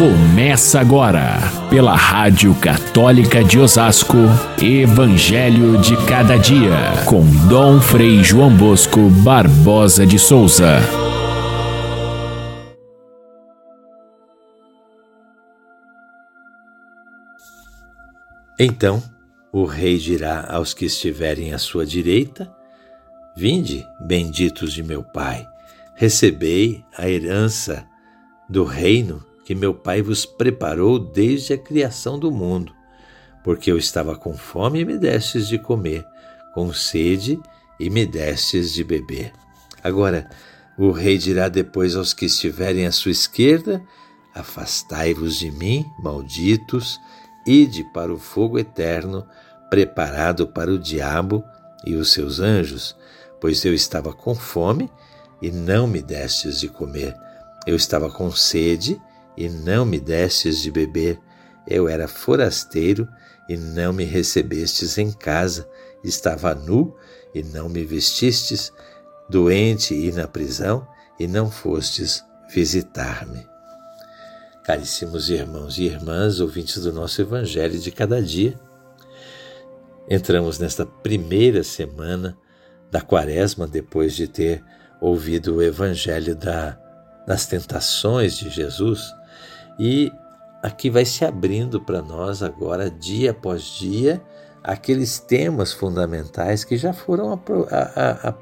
Começa agora, pela Rádio Católica de Osasco, Evangelho de Cada Dia, com Dom Frei João Bosco Barbosa de Souza. Então o rei dirá aos que estiverem à sua direita: Vinde, benditos de meu Pai, recebei a herança do reino que meu Pai vos preparou desde a criação do mundo. Porque eu estava com fome e me destes de comer, com sede e me destes de beber. Agora, o rei dirá depois aos que estiverem à sua esquerda: Afastai-vos de mim, malditos, ide para o fogo eterno, preparado para o diabo e os seus anjos, pois eu estava com fome e não me destes de comer. Eu estava com sede e não me destes de beber. Eu era forasteiro e não me recebestes em casa. Estava nu e não me vestistes, doente e na prisão e não fostes visitar-me. Caríssimos irmãos e irmãs, ouvintes do nosso Evangelho de cada dia, entramos nesta primeira semana da Quaresma, depois de ter ouvido o Evangelho da, das tentações de Jesus, e aqui vai se abrindo para nós agora, dia após dia, aqueles temas fundamentais que já foram a, a,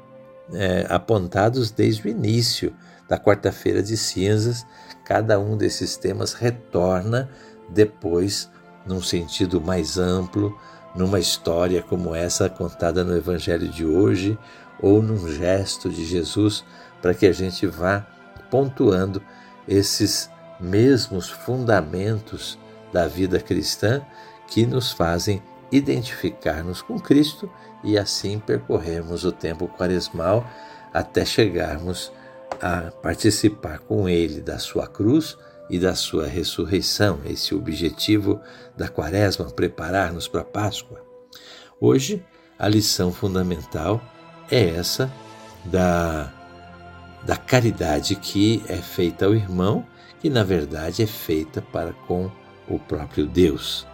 é, apontados desde o início da quarta-feira de cinzas. Cada um desses temas retorna depois num sentido mais amplo, numa história como essa contada no Evangelho de hoje, ou num gesto de Jesus, para que a gente vá pontuando esses mesmos fundamentos da vida cristã que nos fazem identificar-nos com Cristo e assim percorrermos o tempo quaresmal até chegarmos a participar com Ele da sua cruz e da sua ressurreição. Esse é objetivo da quaresma, preparar-nos para a Páscoa. Hoje, a lição fundamental é essa da, da caridade que é feita ao irmão que na verdade é feita para com o próprio Deus.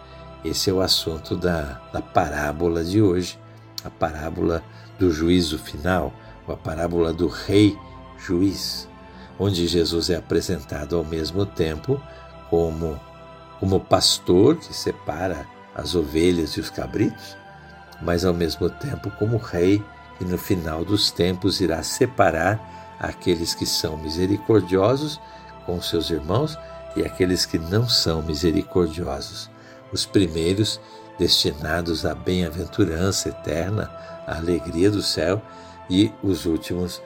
Esse é o assunto da, da parábola de hoje, a parábola do juízo final, ou a parábola do rei juiz, onde Jesus é apresentado ao mesmo tempo como, como pastor que separa as ovelhas e os cabritos, mas ao mesmo tempo como rei que no final dos tempos irá separar aqueles que são misericordiosos com seus irmãos e aqueles que não são misericordiosos. Os primeiros destinados à bem-aventurança eterna, à alegria do céu, e os últimos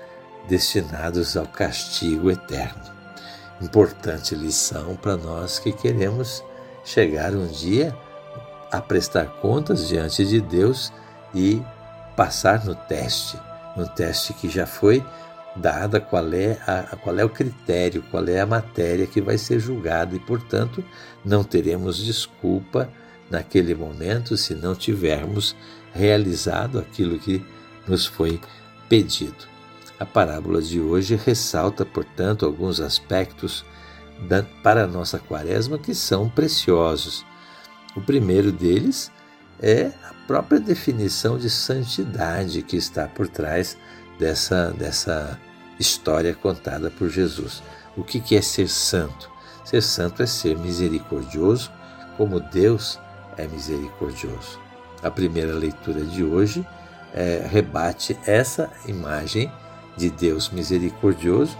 destinados ao castigo eterno. Importante lição para nós que queremos chegar um dia a prestar contas diante de Deus e passar no teste, no teste que já foi dada qual é, a, qual é o critério, qual é a matéria que vai ser julgada e, portanto, não teremos desculpa naquele momento se não tivermos realizado aquilo que nos foi pedido. A parábola de hoje ressalta, portanto, alguns aspectos da, para a nossa quaresma que são preciosos. O primeiro deles é a própria definição de santidade que está por trás dessa, dessa história contada por Jesus. O que é ser santo? Ser santo é ser misericordioso, como Deus é misericordioso. A primeira leitura de hoje é, rebate essa imagem de Deus misericordioso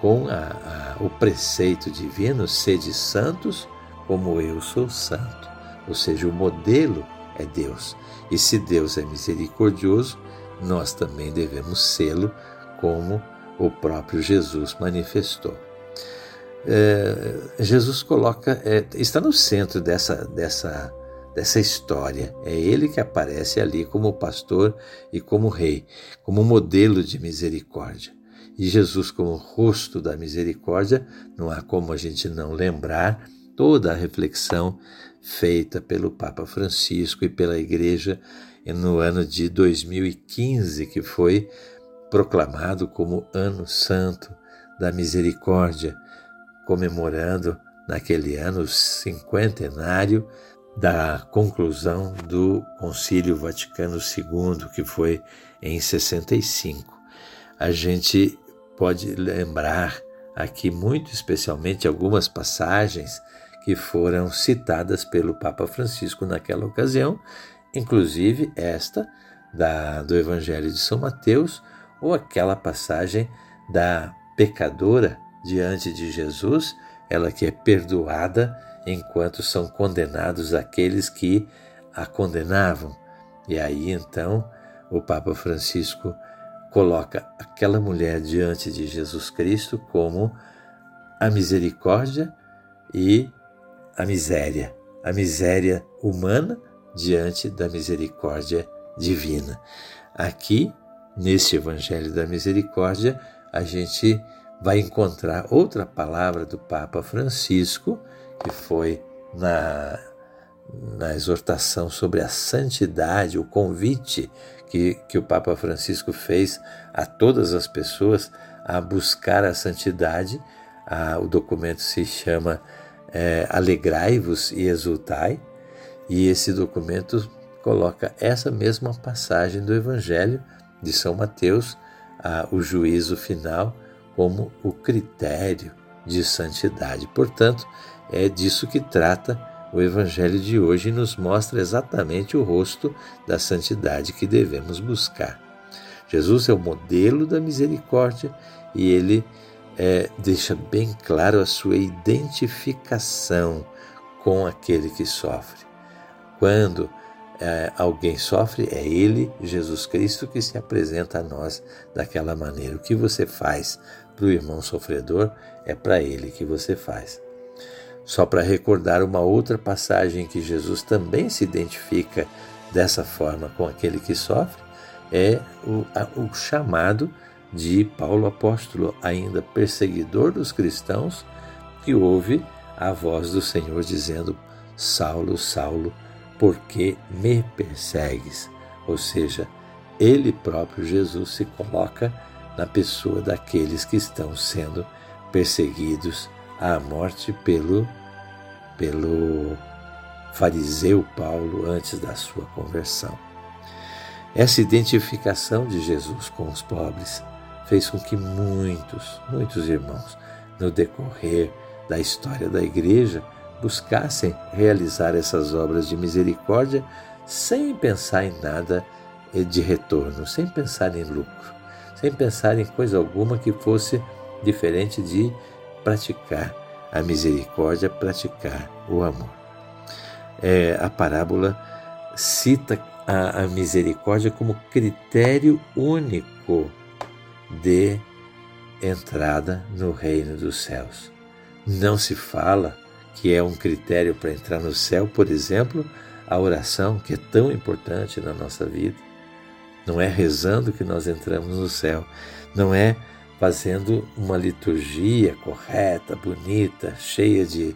com a, a, o preceito divino: sede santos, como eu sou santo. Ou seja, o modelo é Deus. E se Deus é misericordioso, nós também devemos sê-lo como o próprio Jesus manifestou. É, Jesus coloca, é, está no centro dessa, dessa, dessa história. É ele que aparece ali como pastor e como rei, como modelo de misericórdia. E Jesus, como rosto da misericórdia, não há como a gente não lembrar toda a reflexão feita pelo Papa Francisco e pela Igreja no ano de 2015, que foi proclamado como Ano Santo da Misericórdia, comemorando naquele ano cinquentenário da conclusão do Concílio Vaticano II, que foi em 65. A gente pode lembrar aqui muito especialmente algumas passagens que foram citadas pelo Papa Francisco naquela ocasião, inclusive esta da, do Evangelho de São Mateus, ou aquela passagem da pecadora diante de Jesus, ela que é perdoada enquanto são condenados aqueles que a condenavam. E aí então o Papa Francisco coloca aquela mulher diante de Jesus Cristo como a misericórdia e a miséria, a miséria humana diante da misericórdia divina. Aqui, neste Evangelho da Misericórdia, a gente vai encontrar outra palavra do Papa Francisco, que foi na, na exortação sobre a santidade, o convite que, que o Papa Francisco fez a todas as pessoas a buscar a santidade. Ah, o documento se chama é, Alegrai-vos e Exultai, e esse documento coloca essa mesma passagem do Evangelho de São Mateus, ah, o juízo final, como o critério de santidade. Portanto, é disso que trata o Evangelho de hoje e nos mostra exatamente o rosto da santidade que devemos buscar. Jesus é o modelo da misericórdia e ele é, deixa bem claro a sua identificação com aquele que sofre. Quando é, alguém sofre, é Ele, Jesus Cristo, que se apresenta a nós daquela maneira. O que você faz para o irmão sofredor é para Ele que você faz. Só para recordar uma outra passagem que Jesus também se identifica dessa forma com aquele que sofre, é o, a, o chamado de Paulo apóstolo, ainda perseguidor dos cristãos, que ouve a voz do Senhor dizendo: Saulo, Saulo, por que me persegues? Ou seja, ele próprio, Jesus, se coloca na pessoa daqueles que estão sendo perseguidos à morte pelo pelo fariseu Paulo antes da sua conversão. Essa identificação de Jesus com os pobres fez com que muitos, muitos irmãos, no decorrer da história da igreja, buscassem realizar essas obras de misericórdia sem pensar em nada de retorno, sem pensar em lucro, sem pensar em coisa alguma que fosse diferente de praticar a misericórdia, praticar o amor. É, a parábola cita a, a misericórdia como critério único de entrada no reino dos céus. Não se fala que é um critério para entrar no céu, por exemplo, a oração, que é tão importante na nossa vida. Não é rezando que nós entramos no céu, não é fazendo uma liturgia correta, bonita, cheia de,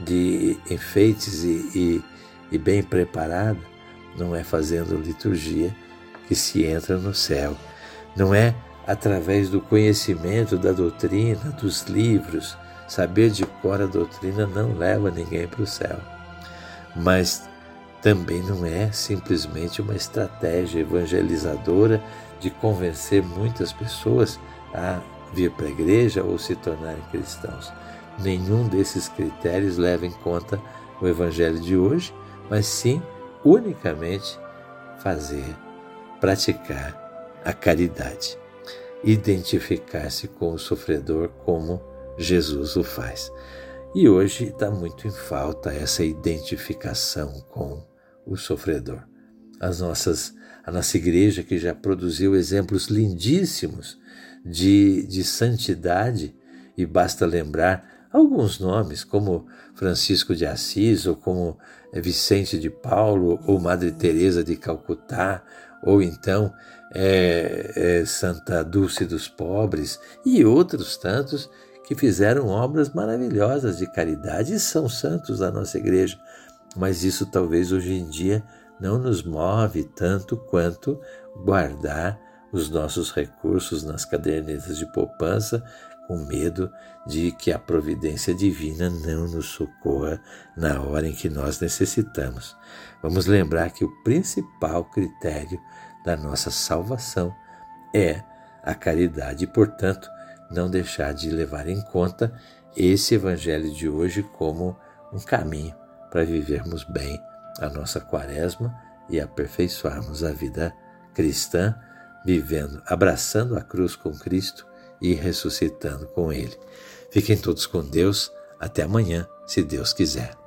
de enfeites e, e, e bem preparada, não é fazendo liturgia que se entra no céu, não é através do conhecimento da doutrina, dos livros. Saber de cor a doutrina não leva ninguém para o céu. Mas também não é simplesmente uma estratégia evangelizadora de convencer muitas pessoas a vir para a igreja ou se tornarem cristãos. Nenhum desses critérios leva em conta o evangelho de hoje, mas sim unicamente fazer, praticar a caridade, identificar-se com o sofredor como Jesus o faz. E hoje está muito em falta essa identificação com o sofredor. As nossas, a nossa igreja, que já produziu exemplos lindíssimos de, de santidade, e basta lembrar alguns nomes, como Francisco de Assis, ou como Vicente de Paulo, ou Madre Teresa de Calcutá, ou então é, é, Santa Dulce dos Pobres, e outros tantos que fizeram obras maravilhosas de caridade e são santos da nossa igreja mas isso talvez hoje em dia não nos move tanto quanto guardar os nossos recursos nas cadernetas de poupança com medo de que a providência divina não nos socorra na hora em que nós necessitamos. Vamos lembrar que o principal critério da nossa salvação é a caridade e, portanto, não deixar de levar em conta esse evangelho de hoje como um caminho para vivermos bem a nossa quaresma e aperfeiçoarmos a vida cristã, vivendo, abraçando a cruz com Cristo e ressuscitando com Ele. Fiquem todos com Deus. Até amanhã, se Deus quiser.